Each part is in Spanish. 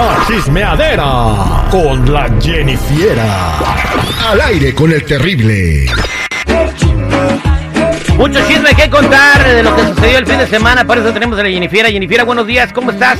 La chismeadera con la Jennifiera. Al aire con el terrible. Mucho chisme que contar de lo que sucedió el fin de semana. Por eso tenemos a la Jennifiera. Jennifiera, buenos días, ¿cómo estás?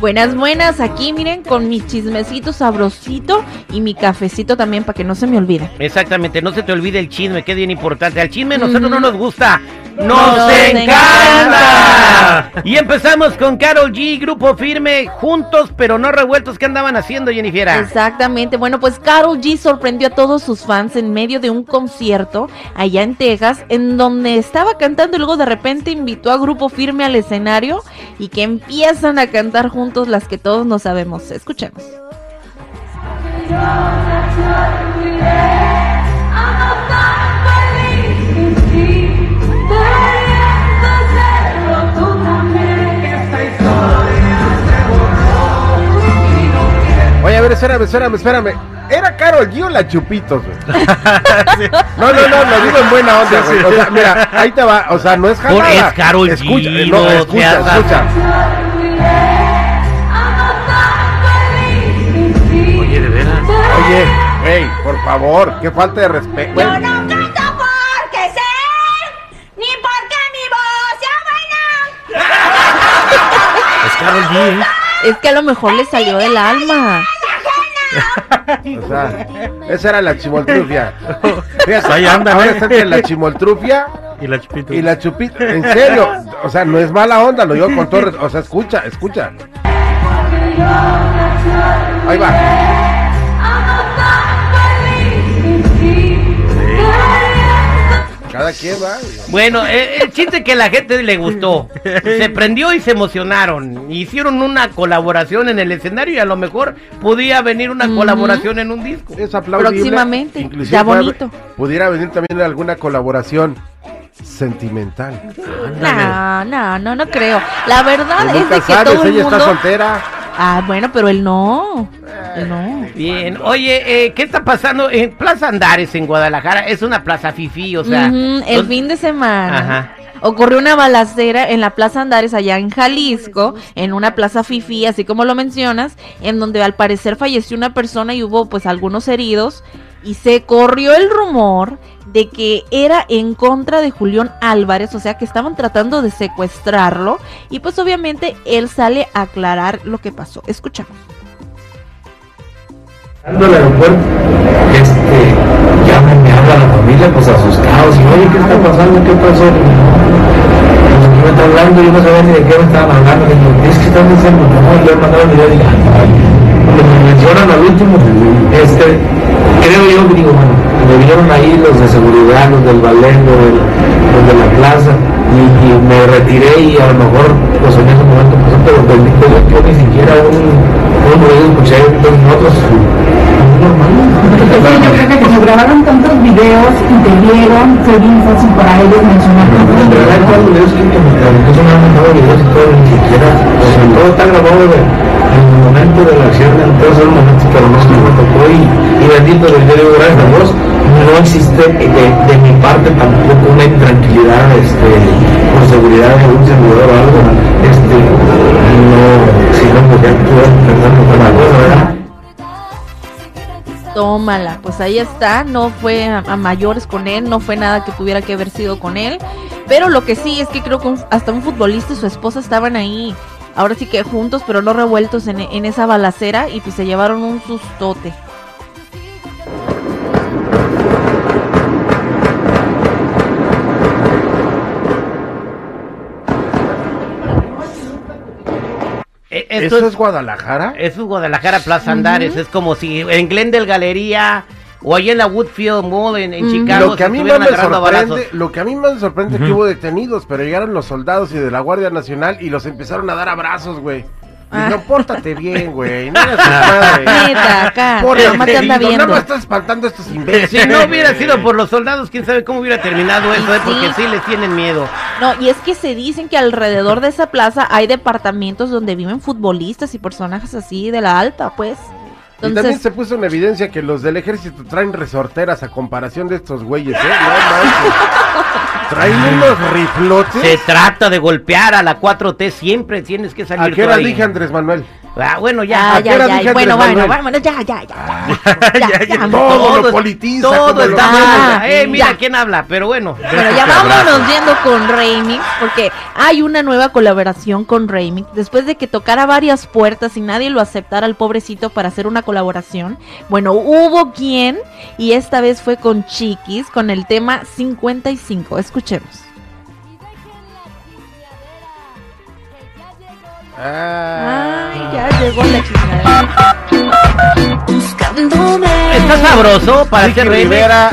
Buenas, buenas, aquí miren con mi chismecito sabrosito y mi cafecito también para que no se me olvide. Exactamente, no se te olvide el chisme, que es bien importante. Al chisme a nosotros no nos gusta, nos, Nos encanta. Y empezamos con Carol G, Grupo Firme, juntos pero no revueltos. ¿Qué andaban haciendo, Jennifiera? Exactamente, bueno pues Carol G sorprendió a todos sus fans en medio de un concierto allá en Texas en donde estaba cantando y luego de repente invitó a Grupo Firme al escenario y que empiezan a cantar juntos las que todos no sabemos. Escuchemos. Oye, a ver, espérame, espérame, espérame. ¿Era Carol G o la Chupitos, güey? No, no, no, lo digo en buena onda, güey. O sea, mira, ahí te va. O sea, no es jalada. Por- es G, Escucha, no no, escucha, escucha. Favor, qué falta de respeto. Yo no canto porque sé, ni porque mi voz sea buena. Es G, ¿eh? Es que a lo mejor le salió del alma. O sea, esa era la chimoltrufia. Fíjate, Ahí andan, ahora ¿eh? está entre la chimoltrufia Y la chupita. y la chupita. En serio, o sea, no es mala onda, lo digo con todo. O sea, escucha, escucha. Ahí va. Cada quien va. Bueno, eh, el chiste que a la gente le gustó. Se prendió y se emocionaron. Hicieron una colaboración en el escenario y a lo mejor podía venir una colaboración en un disco. Es aplaudible. Próximamente, Inclusive ya bonito. Pudiera venir también alguna colaboración sentimental. No, no, no, no creo. La verdad es que todo el ella mundo... está soltera. Ah, bueno, pero él no. Él no. Bien, oye, eh, ¿qué está pasando en Plaza Andares en Guadalajara? Es una plaza fifí, o sea. El ¿dónde- fin de semana. Ajá. Ocurrió una balacera en la Plaza Andares allá en Jalisco, en una plaza fifí, así como lo mencionas, en donde al parecer falleció una persona y hubo pues algunos heridos y se corrió el rumor de que era en contra de Julián Álvarez, o sea que estaban tratando de secuestrarlo y pues obviamente él sale a aclarar lo que pasó. Escuchamos. Al aeropuerto, este, ya me, me habla la familia, pues asustados, y oye, ¿qué está pasando? ¿Qué pasó? Pues me está hablando, yo no sabía ni de qué me estaban hablando, digo, es que están diciendo, no, le he mandado el video, ay, cuando me mencionan al último, este, creo yo que digo, bueno, me vieron ahí los de seguridad, los del balén, los, de la plaza, y, y me retiré y a lo mejor, pues en ese momento pasó, pero bendito Dios, yo ni siquiera un, un ruido escuché de nosotros, normal. yo creo que como grabaron tantos videos y te vieron, fue bien fácil para ellos mencionar En tantos videos. los videos que me incluso me han mandado videos y todo, ni siquiera, todo está grabado en el momento de la acción, en Dios, no existe de, de mi parte tampoco una intranquilidad, este, por seguridad de algún servidor o algo, este, no, si no, pues ya estuve pensando con la ¿verdad? Tómala, pues ahí está, no fue a, mayores con él, no fue nada que tuviera que haber sido con él, pero lo que sí es que creo que un- hasta un futbolista y su esposa estaban ahí, ahora sí que juntos, pero no revueltos en, en esa balacera y pues se llevaron un sustote. ¿Eso es Guadalajara? Eso es Guadalajara Plaza Andares. Es como si en Glendale Galería o ahí en la Woodfield Mall en. Chicago Lo que a mí más me sorprende, lo que a mí más me sorprende es que hubo detenidos, pero llegaron los soldados y de la Guardia Nacional y los empezaron a dar abrazos, güey. Ah. Dijeron, pórtate bien, güey. No hagas madre. Neta, acá, Pórtate mamá te anda bien, viendo. No me estás espantando a estos imbéciles. Si no hubiera sido por los soldados, quién sabe cómo hubiera terminado eso, ¿eh? porque sí les tienen miedo. No, y es que se dicen que alrededor de esa plaza hay departamentos donde viven futbolistas y personajes así de la alta, pues. Y también Entonces, se puso en evidencia que los del ejército traen resorteras a comparación de estos güeyes, ¿eh? No manches. Traen unos riflotes. Se trata de golpear a la 4T, siempre tienes que ¿A salir qué tú hora dije Andrés Manuel? Ah, bueno, ya. Ah, ¿a qué ya, ya, dije bueno, bueno, vámonos, ya, ya, ya. Ya, ya, todo lo politiza, Todo está Ah, mal. Eh, mira ya. quién habla, pero bueno. Bueno, ya vámonos yendo con Remix, porque hay una nueva colaboración con Remix. Después de que tocara varias puertas y nadie lo aceptara al pobrecito para hacer una colaboración, bueno, hubo quien, y esta vez fue con Chiquis, con el tema 55. Escuchemos. Ah. La chingadera. Está sabroso para remix. Rivera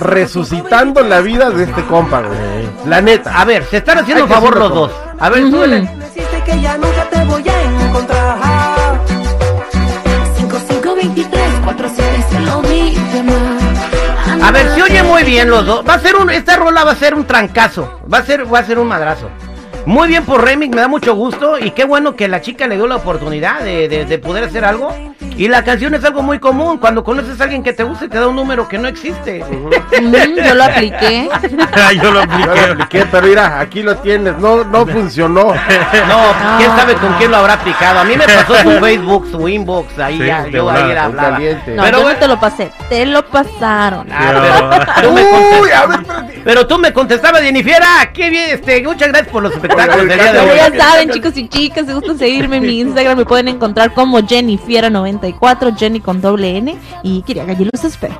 resucitando la vida de este compa, güey. La neta. A ver, se están haciendo Hay que favor los dos. A ver, súbele. Deciste que ya nunca te voy a encontrar. 5523 47 se lo di de más. A ver, se oye muy bien los dos. Va a ser un, esta rola va a ser un trancazo. Va a ser, va a ser un madrazo. Muy bien por Remix, me da mucho gusto y qué bueno que la chica le dio la oportunidad de, de- de poder hacer algo. Y la canción es algo muy común. Cuando conoces a alguien que te gusta y te da un número que no existe. Ujú, yo lo apliqué. Yo lo Yo lo apliqué, pero mira, aquí lo tienes. No, no funcionó. No, quién sabe con quién lo habrá picado. A mí me pasó su Facebook, su inbox, ahí Sí, ya, yo ahí era hablaba. No, Pero yo bueno. no te lo pasé, te lo pasaron. Ah, pero, tú me Uy, a ver, espérate. Pero tú me contestabas, Jennifiera. Qué bien, este, muchas gracias por los espectáculos del día de hoy. ya saben, chicos y chicas, si gustan seguirme en mi Instagram, me pueden encontrar como Jennifiera94, Jenny con doble N. Y quería que allí los espero.